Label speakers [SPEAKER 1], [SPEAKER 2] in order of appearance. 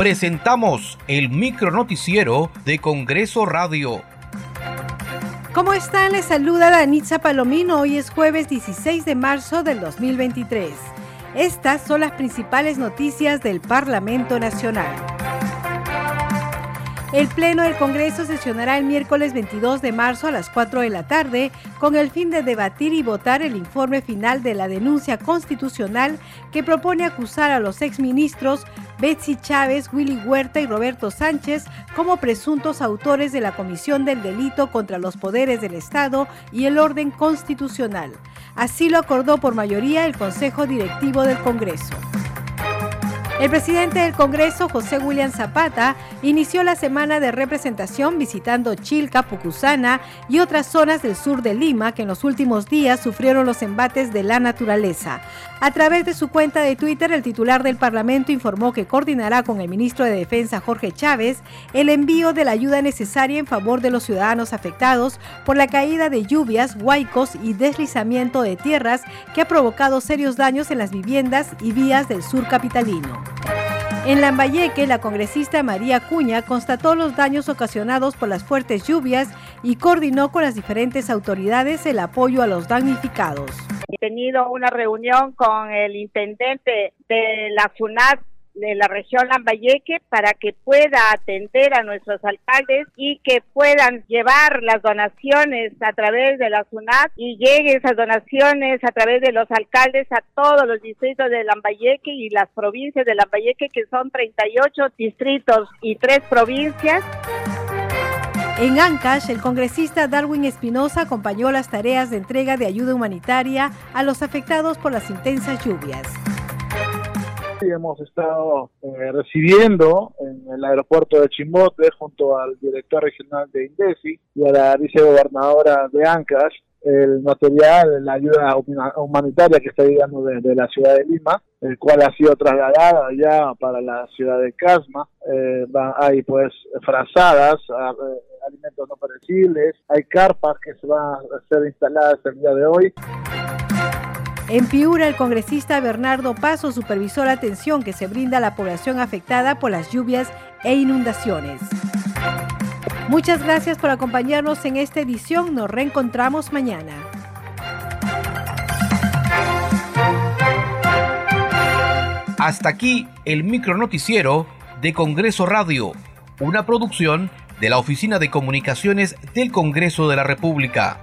[SPEAKER 1] presentamos el micro noticiero de Congreso Radio.
[SPEAKER 2] ¿Cómo están? Les saluda Danitza Palomino. Hoy es jueves 16 de marzo del 2023. Estas son las principales noticias del Parlamento Nacional. El Pleno del Congreso sesionará el miércoles 22 de marzo a las 4 de la tarde con el fin de debatir y votar el informe final de la denuncia constitucional que propone acusar a los exministros Betsy Chávez, Willy Huerta y Roberto Sánchez como presuntos autores de la comisión del delito contra los poderes del Estado y el orden constitucional. Así lo acordó por mayoría el Consejo Directivo del Congreso. El presidente del Congreso, José William Zapata, inició la semana de representación visitando Chilca, Pucusana y otras zonas del sur de Lima que en los últimos días sufrieron los embates de la naturaleza. A través de su cuenta de Twitter, el titular del Parlamento informó que coordinará con el ministro de Defensa, Jorge Chávez, el envío de la ayuda necesaria en favor de los ciudadanos afectados por la caída de lluvias, huaicos y deslizamiento de tierras que ha provocado serios daños en las viviendas y vías del sur capitalino. En Lambayeque, la congresista María Cuña constató los daños ocasionados por las fuertes lluvias y coordinó con las diferentes autoridades el apoyo a los damnificados.
[SPEAKER 3] He tenido una reunión con el intendente de la FUNAT de la región Lambayeque para que pueda atender a nuestros alcaldes y que puedan llevar las donaciones a través de la SUNAT y lleguen esas donaciones a través de los alcaldes a todos los distritos de Lambayeque y las provincias de Lambayeque que son 38 distritos y tres provincias.
[SPEAKER 2] En Ancash, el congresista Darwin Espinosa acompañó las tareas de entrega de ayuda humanitaria a los afectados por las intensas lluvias
[SPEAKER 4] hemos estado eh, recibiendo en el aeropuerto de Chimbote junto al director regional de INDECI y a la vicegobernadora de Ancash el material, la ayuda humanitaria que está llegando desde la ciudad de Lima, el cual ha sido trasladada ya para la ciudad de Casma. Eh, hay pues frazadas, eh, alimentos no perecibles, hay carpas que se van a ser instaladas el día de hoy.
[SPEAKER 2] En Piura, el congresista Bernardo Paso supervisó la atención que se brinda a la población afectada por las lluvias e inundaciones. Muchas gracias por acompañarnos en esta edición. Nos reencontramos mañana.
[SPEAKER 1] Hasta aquí el micronoticiero de Congreso Radio, una producción de la Oficina de Comunicaciones del Congreso de la República.